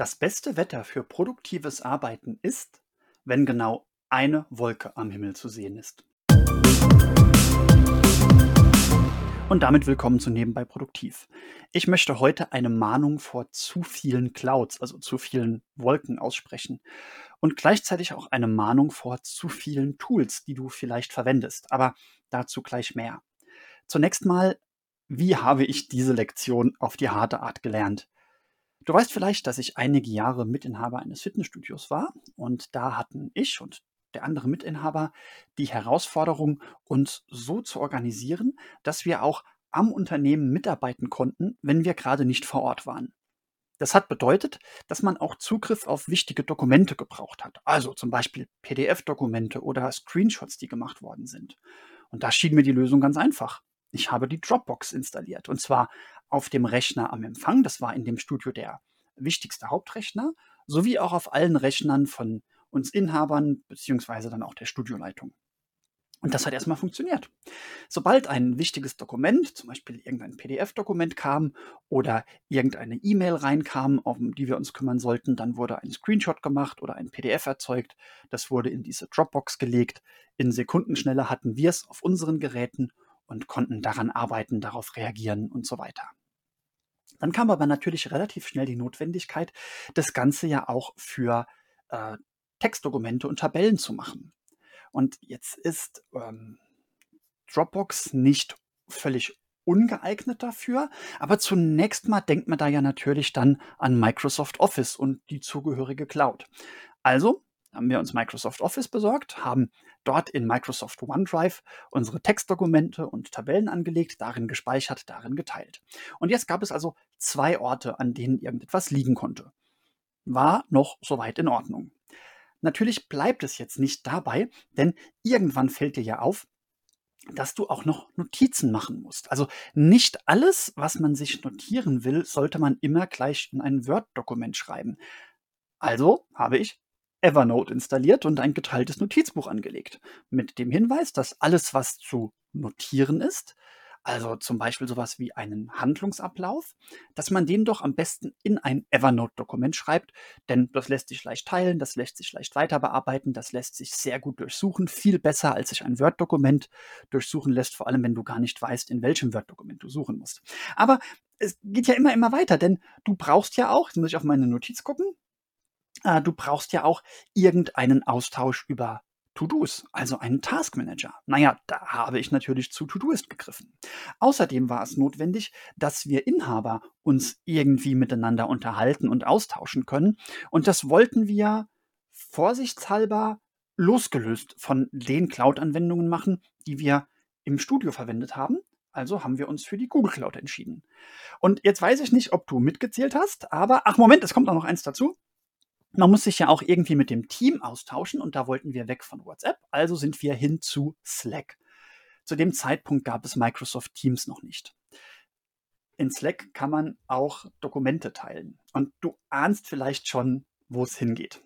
Das beste Wetter für produktives Arbeiten ist, wenn genau eine Wolke am Himmel zu sehen ist. Und damit willkommen zu Nebenbei Produktiv. Ich möchte heute eine Mahnung vor zu vielen Clouds, also zu vielen Wolken aussprechen. Und gleichzeitig auch eine Mahnung vor zu vielen Tools, die du vielleicht verwendest. Aber dazu gleich mehr. Zunächst mal, wie habe ich diese Lektion auf die harte Art gelernt? Du weißt vielleicht, dass ich einige Jahre Mitinhaber eines Fitnessstudios war und da hatten ich und der andere Mitinhaber die Herausforderung, uns so zu organisieren, dass wir auch am Unternehmen mitarbeiten konnten, wenn wir gerade nicht vor Ort waren. Das hat bedeutet, dass man auch Zugriff auf wichtige Dokumente gebraucht hat, also zum Beispiel PDF-Dokumente oder Screenshots, die gemacht worden sind. Und da schien mir die Lösung ganz einfach. Ich habe die Dropbox installiert und zwar auf dem Rechner am Empfang, das war in dem Studio der wichtigste Hauptrechner, sowie auch auf allen Rechnern von uns Inhabern beziehungsweise dann auch der Studioleitung. Und das hat erstmal funktioniert. Sobald ein wichtiges Dokument, zum Beispiel irgendein PDF-Dokument kam oder irgendeine E-Mail reinkam, um die wir uns kümmern sollten, dann wurde ein Screenshot gemacht oder ein PDF erzeugt. Das wurde in diese Dropbox gelegt. In Sekundenschnelle hatten wir es auf unseren Geräten und konnten daran arbeiten, darauf reagieren und so weiter. Dann kam aber natürlich relativ schnell die Notwendigkeit, das Ganze ja auch für äh, Textdokumente und Tabellen zu machen. Und jetzt ist ähm, Dropbox nicht völlig ungeeignet dafür, aber zunächst mal denkt man da ja natürlich dann an Microsoft Office und die zugehörige Cloud. Also haben wir uns Microsoft Office besorgt, haben dort in Microsoft OneDrive unsere Textdokumente und Tabellen angelegt, darin gespeichert, darin geteilt. Und jetzt gab es also zwei Orte, an denen irgendetwas liegen konnte. War noch soweit in Ordnung. Natürlich bleibt es jetzt nicht dabei, denn irgendwann fällt dir ja auf, dass du auch noch Notizen machen musst. Also nicht alles, was man sich notieren will, sollte man immer gleich in ein Word-Dokument schreiben. Also habe ich Evernote installiert und ein geteiltes Notizbuch angelegt. Mit dem Hinweis, dass alles, was zu notieren ist, also zum Beispiel sowas wie einen Handlungsablauf, dass man den doch am besten in ein Evernote-Dokument schreibt, denn das lässt sich leicht teilen, das lässt sich leicht weiter bearbeiten, das lässt sich sehr gut durchsuchen, viel besser als sich ein Word-Dokument durchsuchen lässt, vor allem wenn du gar nicht weißt, in welchem Word-Dokument du suchen musst. Aber es geht ja immer, immer weiter, denn du brauchst ja auch, jetzt muss ich auf meine Notiz gucken, äh, du brauchst ja auch irgendeinen Austausch über To-Dos, also einen Taskmanager. Naja, da habe ich natürlich zu To-Doist gegriffen. Außerdem war es notwendig, dass wir Inhaber uns irgendwie miteinander unterhalten und austauschen können. Und das wollten wir vorsichtshalber losgelöst von den Cloud-Anwendungen machen, die wir im Studio verwendet haben. Also haben wir uns für die Google Cloud entschieden. Und jetzt weiß ich nicht, ob du mitgezählt hast, aber ach Moment, es kommt auch noch eins dazu. Man muss sich ja auch irgendwie mit dem Team austauschen und da wollten wir weg von WhatsApp, also sind wir hin zu Slack. Zu dem Zeitpunkt gab es Microsoft Teams noch nicht. In Slack kann man auch Dokumente teilen und du ahnst vielleicht schon, wo es hingeht.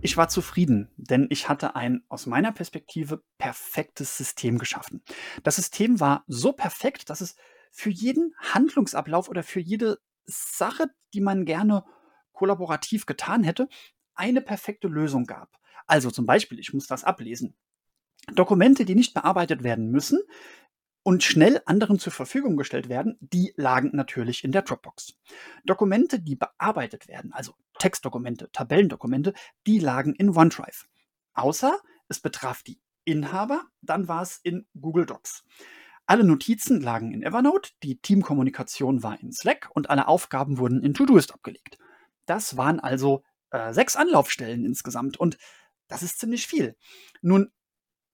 Ich war zufrieden, denn ich hatte ein aus meiner Perspektive perfektes System geschaffen. Das System war so perfekt, dass es für jeden Handlungsablauf oder für jede Sache, die man gerne kollaborativ getan hätte, eine perfekte Lösung gab. Also zum Beispiel, ich muss das ablesen. Dokumente, die nicht bearbeitet werden müssen und schnell anderen zur Verfügung gestellt werden, die lagen natürlich in der Dropbox. Dokumente, die bearbeitet werden, also Textdokumente, Tabellendokumente, die lagen in OneDrive. Außer es betraf die Inhaber, dann war es in Google Docs. Alle Notizen lagen in Evernote, die Teamkommunikation war in Slack und alle Aufgaben wurden in Todoist abgelegt. Das waren also äh, sechs Anlaufstellen insgesamt und das ist ziemlich viel. Nun,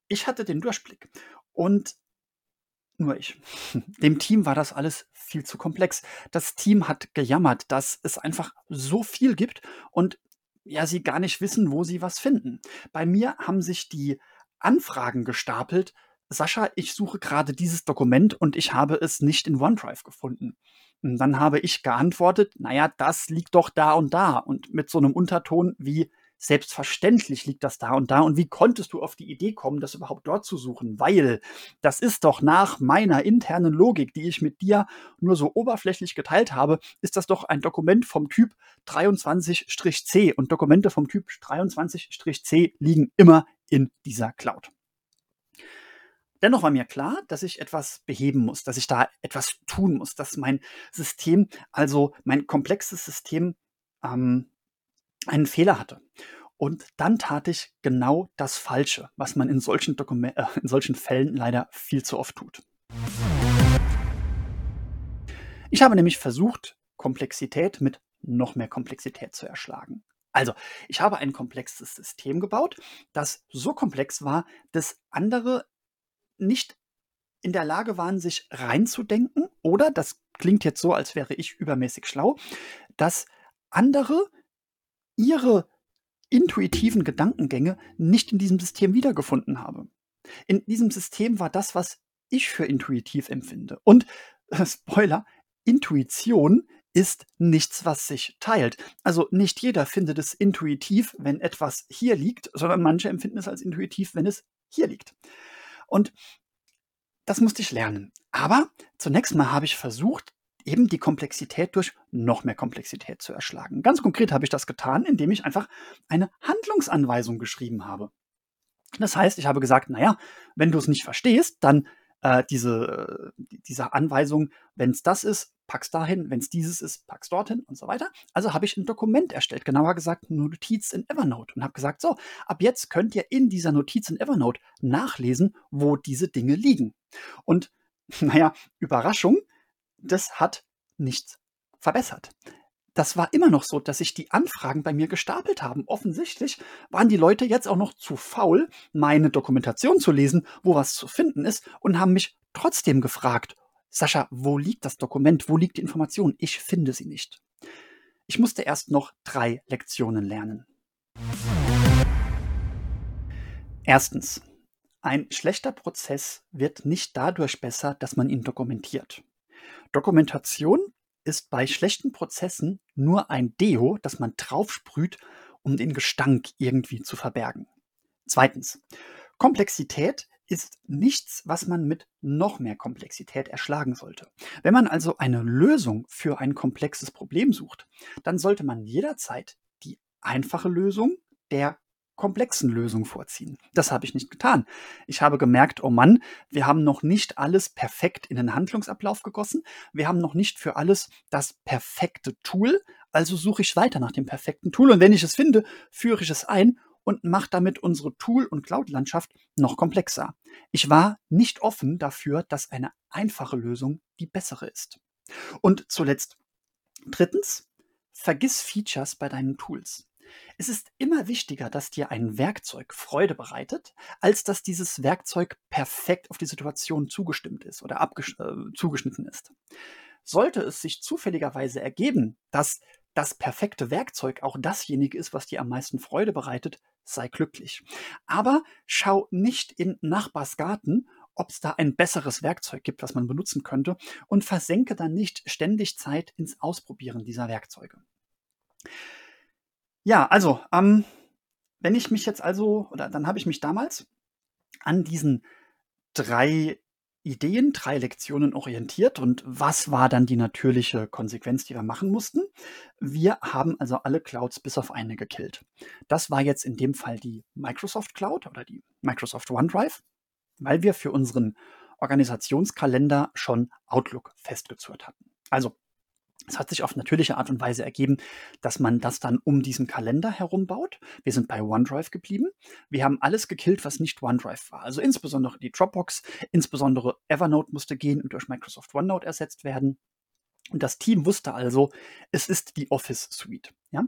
ich hatte den Durchblick und nur ich. Dem Team war das alles viel zu komplex. Das Team hat gejammert, dass es einfach so viel gibt und ja, sie gar nicht wissen, wo sie was finden. Bei mir haben sich die Anfragen gestapelt, Sascha, ich suche gerade dieses Dokument und ich habe es nicht in OneDrive gefunden. Und dann habe ich geantwortet, naja, das liegt doch da und da und mit so einem Unterton wie, Selbstverständlich liegt das da und da. Und wie konntest du auf die Idee kommen, das überhaupt dort zu suchen? Weil das ist doch nach meiner internen Logik, die ich mit dir nur so oberflächlich geteilt habe, ist das doch ein Dokument vom Typ 23-C. Und Dokumente vom Typ 23-C liegen immer in dieser Cloud. Dennoch war mir klar, dass ich etwas beheben muss, dass ich da etwas tun muss, dass mein System, also mein komplexes System, ähm, einen Fehler hatte. Und dann tat ich genau das Falsche, was man in solchen, Dokument äh, in solchen Fällen leider viel zu oft tut. Ich habe nämlich versucht, Komplexität mit noch mehr Komplexität zu erschlagen. Also, ich habe ein komplexes System gebaut, das so komplex war, dass andere nicht in der Lage waren, sich reinzudenken, oder, das klingt jetzt so, als wäre ich übermäßig schlau, dass andere ihre intuitiven Gedankengänge nicht in diesem System wiedergefunden habe. In diesem System war das, was ich für intuitiv empfinde. Und äh, Spoiler, Intuition ist nichts, was sich teilt. Also nicht jeder findet es intuitiv, wenn etwas hier liegt, sondern manche empfinden es als intuitiv, wenn es hier liegt. Und das musste ich lernen. Aber zunächst mal habe ich versucht, eben die Komplexität durch noch mehr Komplexität zu erschlagen. Ganz konkret habe ich das getan, indem ich einfach eine Handlungsanweisung geschrieben habe. Das heißt, ich habe gesagt, naja, wenn du es nicht verstehst, dann äh, diese, äh, diese Anweisung, wenn es das ist, pack's dahin, wenn es dieses ist, pack's dorthin und so weiter. Also habe ich ein Dokument erstellt, genauer gesagt eine Notiz in Evernote und habe gesagt, so, ab jetzt könnt ihr in dieser Notiz in Evernote nachlesen, wo diese Dinge liegen. Und naja, Überraschung, das hat nichts verbessert. Das war immer noch so, dass sich die Anfragen bei mir gestapelt haben. Offensichtlich waren die Leute jetzt auch noch zu faul, meine Dokumentation zu lesen, wo was zu finden ist, und haben mich trotzdem gefragt, Sascha, wo liegt das Dokument? Wo liegt die Information? Ich finde sie nicht. Ich musste erst noch drei Lektionen lernen. Erstens. Ein schlechter Prozess wird nicht dadurch besser, dass man ihn dokumentiert. Dokumentation ist bei schlechten Prozessen nur ein Deo, das man draufsprüht, um den Gestank irgendwie zu verbergen. Zweitens. Komplexität ist nichts, was man mit noch mehr Komplexität erschlagen sollte. Wenn man also eine Lösung für ein komplexes Problem sucht, dann sollte man jederzeit die einfache Lösung der komplexen Lösung vorziehen. Das habe ich nicht getan. Ich habe gemerkt, oh Mann, wir haben noch nicht alles perfekt in den Handlungsablauf gegossen. Wir haben noch nicht für alles das perfekte Tool. Also suche ich weiter nach dem perfekten Tool. Und wenn ich es finde, führe ich es ein und mache damit unsere Tool- und Cloud-Landschaft noch komplexer. Ich war nicht offen dafür, dass eine einfache Lösung die bessere ist. Und zuletzt, drittens, vergiss Features bei deinen Tools. Es ist immer wichtiger, dass dir ein Werkzeug Freude bereitet, als dass dieses Werkzeug perfekt auf die Situation zugestimmt ist oder äh, zugeschnitten ist. Sollte es sich zufälligerweise ergeben, dass das perfekte Werkzeug auch dasjenige ist, was dir am meisten Freude bereitet, sei glücklich. Aber schau nicht in Nachbarsgarten, ob es da ein besseres Werkzeug gibt, was man benutzen könnte, und versenke dann nicht ständig Zeit ins Ausprobieren dieser Werkzeuge. Ja, also, ähm, wenn ich mich jetzt also, oder dann habe ich mich damals an diesen drei Ideen, drei Lektionen orientiert. Und was war dann die natürliche Konsequenz, die wir machen mussten? Wir haben also alle Clouds bis auf eine gekillt. Das war jetzt in dem Fall die Microsoft Cloud oder die Microsoft OneDrive, weil wir für unseren Organisationskalender schon Outlook festgezurrt hatten. Also es hat sich auf natürliche Art und Weise ergeben, dass man das dann um diesen Kalender herum baut. Wir sind bei OneDrive geblieben. Wir haben alles gekillt, was nicht OneDrive war. Also insbesondere die Dropbox, insbesondere Evernote musste gehen und durch Microsoft OneNote ersetzt werden. Und das Team wusste also, es ist die Office Suite. Ja?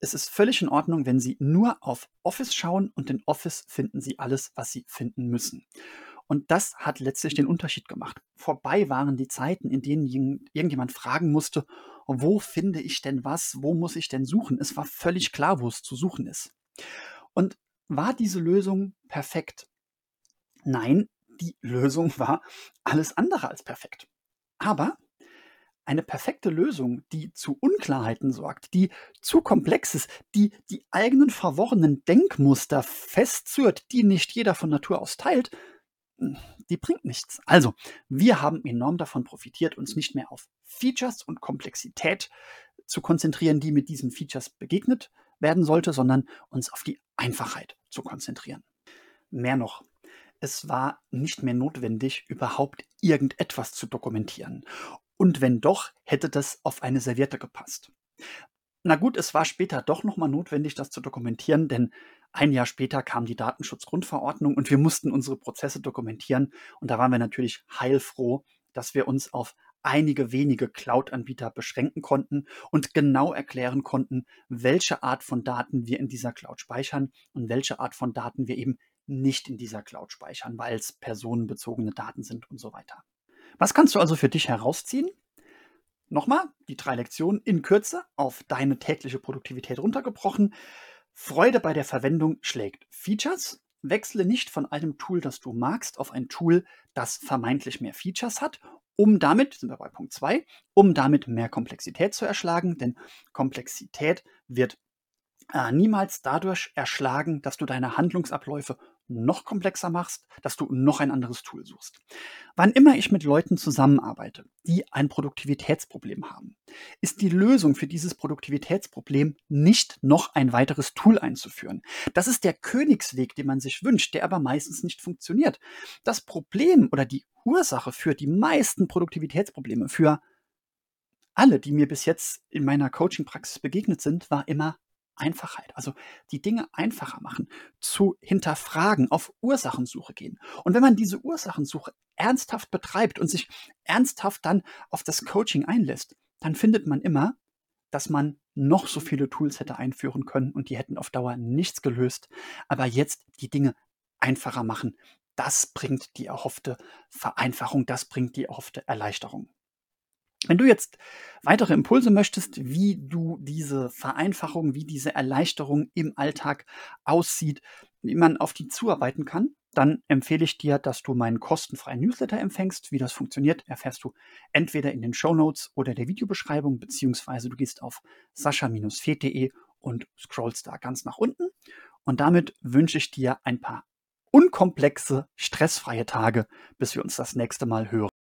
Es ist völlig in Ordnung, wenn Sie nur auf Office schauen und in Office finden Sie alles, was Sie finden müssen. Und das hat letztlich den Unterschied gemacht. Vorbei waren die Zeiten, in denen irgendjemand fragen musste, wo finde ich denn was, wo muss ich denn suchen? Es war völlig klar, wo es zu suchen ist. Und war diese Lösung perfekt? Nein, die Lösung war alles andere als perfekt. Aber eine perfekte Lösung, die zu Unklarheiten sorgt, die zu komplex ist, die die eigenen verworrenen Denkmuster festzurrt, die nicht jeder von Natur aus teilt, die bringt nichts. Also, wir haben enorm davon profitiert, uns nicht mehr auf Features und Komplexität zu konzentrieren, die mit diesen Features begegnet werden sollte, sondern uns auf die Einfachheit zu konzentrieren. Mehr noch, es war nicht mehr notwendig, überhaupt irgendetwas zu dokumentieren. Und wenn doch, hätte das auf eine Serviette gepasst. Na gut, es war später doch nochmal notwendig, das zu dokumentieren, denn ein Jahr später kam die Datenschutzgrundverordnung und wir mussten unsere Prozesse dokumentieren. Und da waren wir natürlich heilfroh, dass wir uns auf einige wenige Cloud-Anbieter beschränken konnten und genau erklären konnten, welche Art von Daten wir in dieser Cloud speichern und welche Art von Daten wir eben nicht in dieser Cloud speichern, weil es personenbezogene Daten sind und so weiter. Was kannst du also für dich herausziehen? Nochmal, die drei Lektionen in Kürze auf deine tägliche Produktivität runtergebrochen. Freude bei der Verwendung schlägt Features. Wechsle nicht von einem Tool, das du magst, auf ein Tool, das vermeintlich mehr Features hat, um damit, sind wir bei Punkt 2, um damit mehr Komplexität zu erschlagen, denn Komplexität wird äh, niemals dadurch erschlagen, dass du deine Handlungsabläufe noch komplexer machst, dass du noch ein anderes Tool suchst. Wann immer ich mit Leuten zusammenarbeite, die ein Produktivitätsproblem haben, ist die Lösung für dieses Produktivitätsproblem nicht noch ein weiteres Tool einzuführen. Das ist der Königsweg, den man sich wünscht, der aber meistens nicht funktioniert. Das Problem oder die Ursache für die meisten Produktivitätsprobleme, für alle, die mir bis jetzt in meiner Coaching-Praxis begegnet sind, war immer Einfachheit, also die Dinge einfacher machen, zu hinterfragen, auf Ursachensuche gehen. Und wenn man diese Ursachensuche ernsthaft betreibt und sich ernsthaft dann auf das Coaching einlässt, dann findet man immer, dass man noch so viele Tools hätte einführen können und die hätten auf Dauer nichts gelöst. Aber jetzt die Dinge einfacher machen, das bringt die erhoffte Vereinfachung, das bringt die erhoffte Erleichterung. Wenn du jetzt weitere Impulse möchtest, wie du diese Vereinfachung, wie diese Erleichterung im Alltag aussieht, wie man auf die zuarbeiten kann, dann empfehle ich dir, dass du meinen kostenfreien Newsletter empfängst. Wie das funktioniert, erfährst du entweder in den Show Notes oder der Videobeschreibung, beziehungsweise du gehst auf sascha-fed.de und scrollst da ganz nach unten. Und damit wünsche ich dir ein paar unkomplexe, stressfreie Tage, bis wir uns das nächste Mal hören.